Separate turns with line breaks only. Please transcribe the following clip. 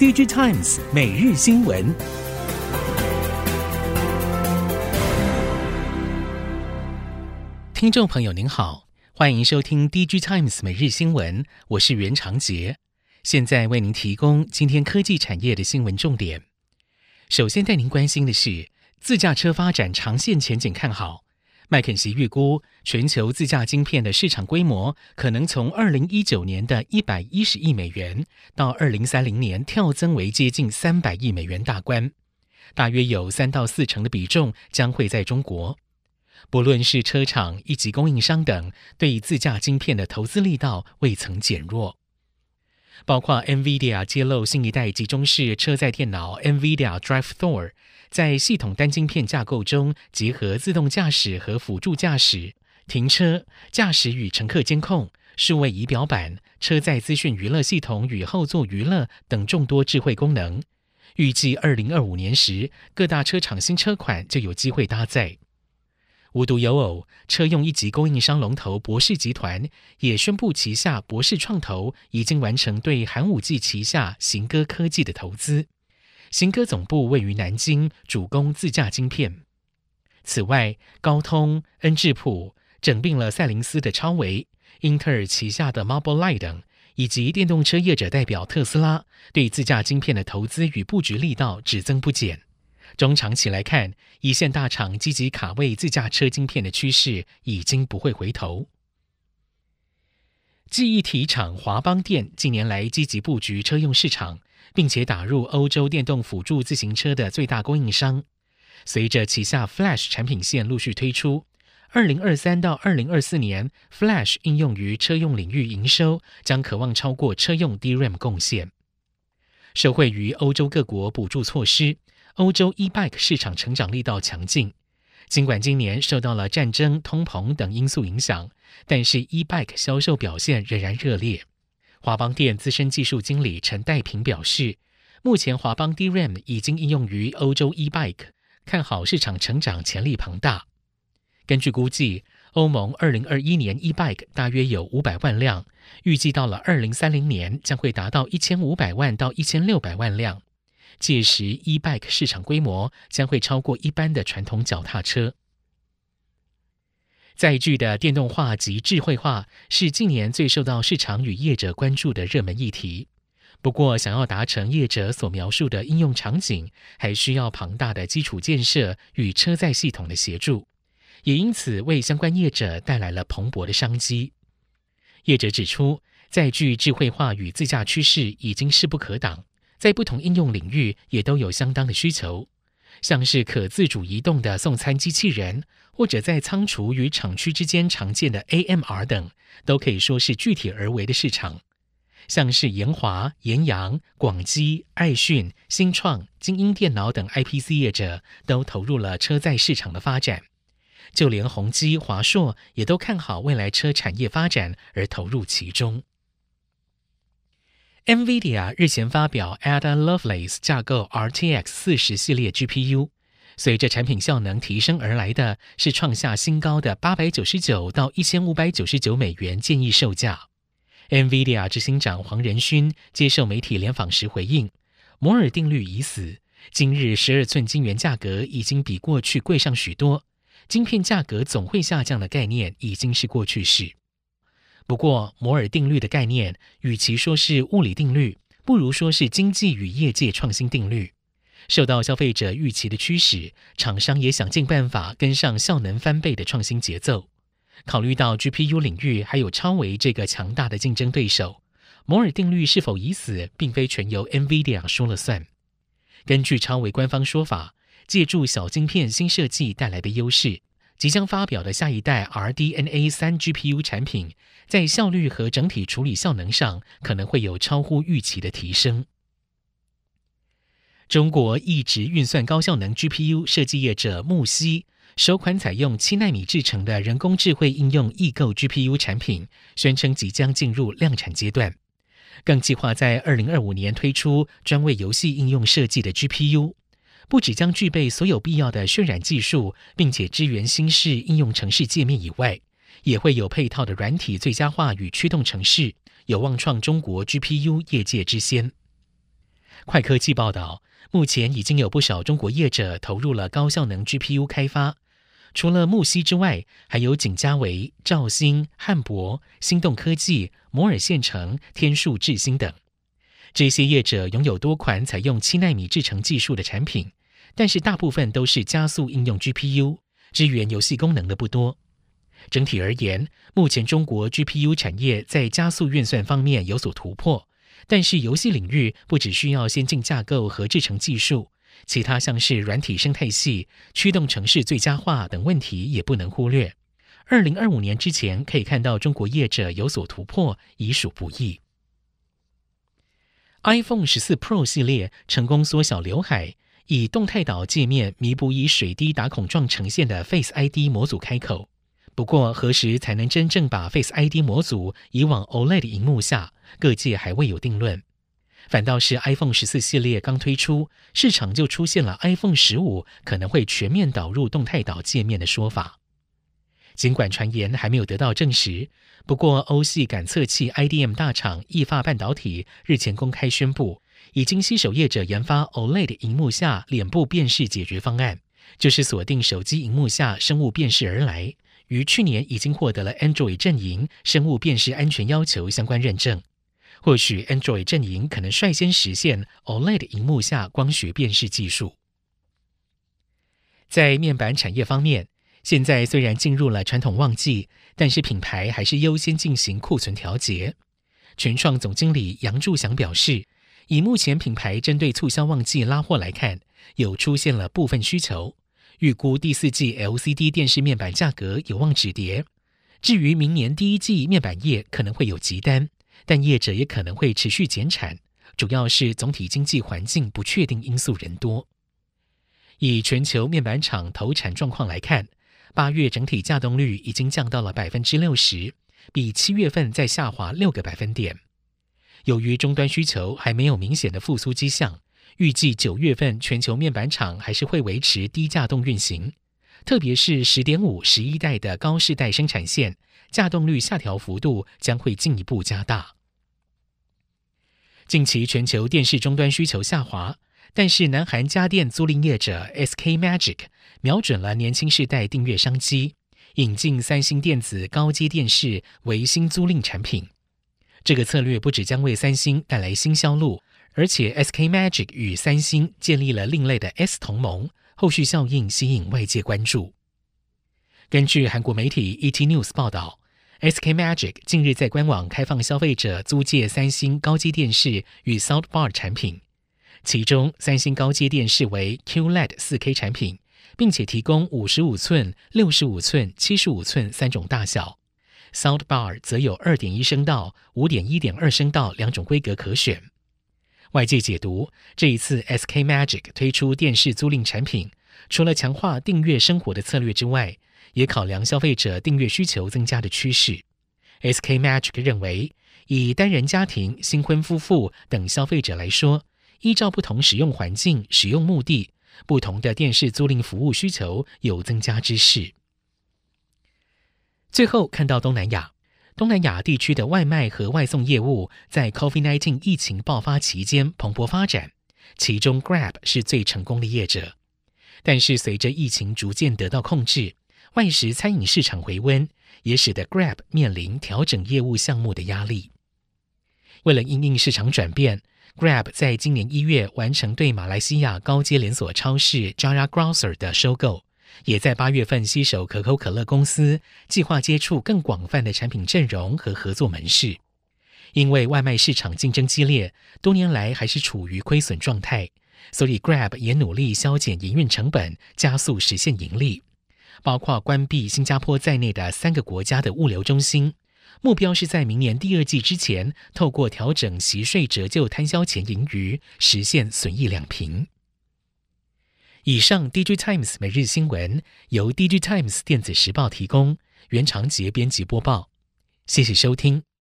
DigiTimes 每日新闻，听众朋友您好，欢迎收听 DigiTimes 每日新闻，我是袁长杰，现在为您提供今天科技产业的新闻重点。首先带您关心的是，自驾车发展长线前景看好。麦肯锡预估，全球自驾晶片的市场规模可能从二零一九年的一百一十亿美元，到二零三零年跳增为接近三百亿美元大关，大约有三到四成的比重将会在中国。不论是车厂、以及供应商等，对自驾晶片的投资力道未曾减弱。包括 NVIDIA 揭露新一代集中式车载电脑 NVIDIA Drive Thor。在系统单晶片架构中，结合自动驾驶和辅助驾驶、停车、驾驶与乘客监控、数位仪表板、车载资讯娱乐系统与后座娱乐等众多智慧功能。预计二零二五年时，各大车厂新车款就有机会搭载。无独有偶，车用一级供应商龙头博世集团也宣布，旗下博世创投已经完成对寒武纪旗下行歌科技的投资。行歌总部位于南京，主攻自驾晶片。此外，高通、恩智浦整并了赛灵思的超维，英特尔旗下的 Mobileye 等，以及电动车业者代表特斯拉，对自驾晶片的投资与布局力道只增不减。中长期来看，一线大厂积极卡位自驾车晶片的趋势已经不会回头。记忆体厂华邦电近年来积极布局车用市场。并且打入欧洲电动辅助自行车的最大供应商。随着旗下 Flash 产品线陆续推出，二零二三到二零二四年，Flash 应用于车用领域营收将可望超过车用 DRAM 贡献。受惠于欧洲各国补助措施，欧洲 E-Bike 市场成长力道强劲。尽管今年受到了战争、通膨等因素影响，但是 E-Bike 销售表现仍然热烈。华邦电资深技术经理陈代平表示，目前华邦 DRAM 已经应用于欧洲 E-Bike，看好市场成长潜力庞大。根据估计，欧盟二零二一年 E-Bike 大约有五百万辆，预计到了二零三零年将会达到一千五百万到一千六百万辆，届时 E-Bike 市场规模将会超过一般的传统脚踏车。载具的电动化及智慧化是近年最受到市场与业者关注的热门议题。不过，想要达成业者所描述的应用场景，还需要庞大的基础建设与车载系统的协助，也因此为相关业者带来了蓬勃的商机。业者指出，载具智慧化与自驾趋势已经势不可挡，在不同应用领域也都有相当的需求。像是可自主移动的送餐机器人，或者在仓储与厂区之间常见的 AMR 等，都可以说是具体而为的市场。像是研华、研扬、广基、爱讯、新创、精英电脑等 IPC 业者都投入了车载市场的发展。就连宏基、华硕也都看好未来车产业发展而投入其中。NVIDIA 日前发表 Ada Lovelace 架构 RTX 四十系列 GPU，随着产品效能提升而来的是创下新高的八百九十九到一千五百九十九美元建议售价。NVIDIA 执行长黄仁勋接受媒体联访时回应：“摩尔定律已死，今日十二寸晶圆价格已经比过去贵上许多，晶片价格总会下降的概念已经是过去式。”不过，摩尔定律的概念，与其说是物理定律，不如说是经济与业界创新定律。受到消费者预期的驱使，厂商也想尽办法跟上效能翻倍的创新节奏。考虑到 GPU 领域还有超微这个强大的竞争对手，摩尔定律是否已死，并非全由 NVIDIA 说了算。根据超微官方说法，借助小晶片新设计带来的优势。即将发表的下一代 RDNA 三 GPU 产品，在效率和整体处理效能上可能会有超乎预期的提升。中国异质运算高效能 GPU 设计业者木犀首款采用七纳米制成的人工智慧应用异构 GPU 产品，宣称即将进入量产阶段，更计划在二零二五年推出专为游戏应用设计的 GPU。不只将具备所有必要的渲染技术，并且支援新式应用程式界面以外，也会有配套的软体最佳化与驱动程式，有望创中国 GPU 业界之先。快科技报道，目前已经有不少中国业者投入了高效能 GPU 开发。除了木矽之外，还有景嘉维、兆芯、汉博、心动科技、摩尔线程、天数智芯等。这些业者拥有多款采用七纳米制程技术的产品，但是大部分都是加速应用 GPU，支援游戏功能的不多。整体而言，目前中国 GPU 产业在加速运算方面有所突破，但是游戏领域不只需要先进架构和制程技术。其他像是软体生态系、驱动程式最佳化等问题也不能忽略。二零二五年之前可以看到中国业者有所突破，已属不易。iPhone 十四 Pro 系列成功缩小刘海，以动态岛界面弥补以水滴打孔状呈现的 Face ID 模组开口。不过，何时才能真正把 Face ID 模组移往 OLED 萤幕下，各界还未有定论。反倒是 iPhone 十四系列刚推出，市场就出现了 iPhone 十五可能会全面导入动态岛界面的说法。尽管传言还没有得到证实，不过欧系感测器 IDM 大厂意法半导体日前公开宣布，已经携手业者研发 OLED 荧幕下脸部辨识解决方案，就是锁定手机荧幕下生物辨识而来，于去年已经获得了 Android 阵营生物辨识安全要求相关认证。或许 Android 阵营可能率先实现 OLED 荧幕下光学辨识技术。在面板产业方面，现在虽然进入了传统旺季，但是品牌还是优先进行库存调节。群创总经理杨柱祥表示，以目前品牌针对促销旺季拉货来看，有出现了部分需求，预估第四季 LCD 电视面板价格有望止跌。至于明年第一季面板业可能会有急单。但业者也可能会持续减产，主要是总体经济环境不确定因素人多。以全球面板厂投产状况来看，八月整体稼动率已经降到了百分之六十，比七月份再下滑六个百分点。由于终端需求还没有明显的复苏迹象，预计九月份全球面板厂还是会维持低价动运行，特别是十点五、十一代的高世代生产线。价动率下调幅度将会进一步加大。近期全球电视终端需求下滑，但是南韩家电租赁业者 SK Magic 瞄准了年轻世代订阅商机，引进三星电子高阶电视为新租赁产品。这个策略不只将为三星带来新销路，而且 SK Magic 与三星建立了另类的 S 同盟，后续效应吸引外界关注。根据韩国媒体 ET News 报道，SK Magic 近日在官网开放消费者租借三星高阶电视与 Soundbar 产品，其中三星高阶电视为 QLED 4K 产品，并且提供五十五寸、六十五寸、七十五寸三种大小；Soundbar 则有二点一声道、五点一点二声道两种规格可选。外界解读，这一次 SK Magic 推出电视租赁产品，除了强化订阅生活的策略之外，也考量消费者订阅需求增加的趋势，SK Magic 认为，以单人家庭、新婚夫妇等消费者来说，依照不同使用环境、使用目的，不同的电视租赁服务需求有增加之势。最后看到东南亚，东南亚地区的外卖和外送业务在 COVID-19 疫情爆发期间蓬勃发展，其中 Grab 是最成功的业者，但是随着疫情逐渐得到控制。外食餐饮市场回温，也使得 Grab 面临调整业务项目的压力。为了因应市场转变，Grab 在今年一月完成对马来西亚高阶连锁超市 Jaya Grocer 的收购，也在八月份携手可口可乐公司，计划接触更广泛的产品阵容和合作门市。因为外卖市场竞争激烈，多年来还是处于亏损状态，所以 Grab 也努力削减营运成本，加速实现盈利。包括关闭新加坡在内的三个国家的物流中心，目标是在明年第二季之前，透过调整息税折旧摊销前盈余，实现损益两平。以上，DigiTimes 每日新闻由 DigiTimes 电子时报提供，原长杰编辑播报，谢谢收听。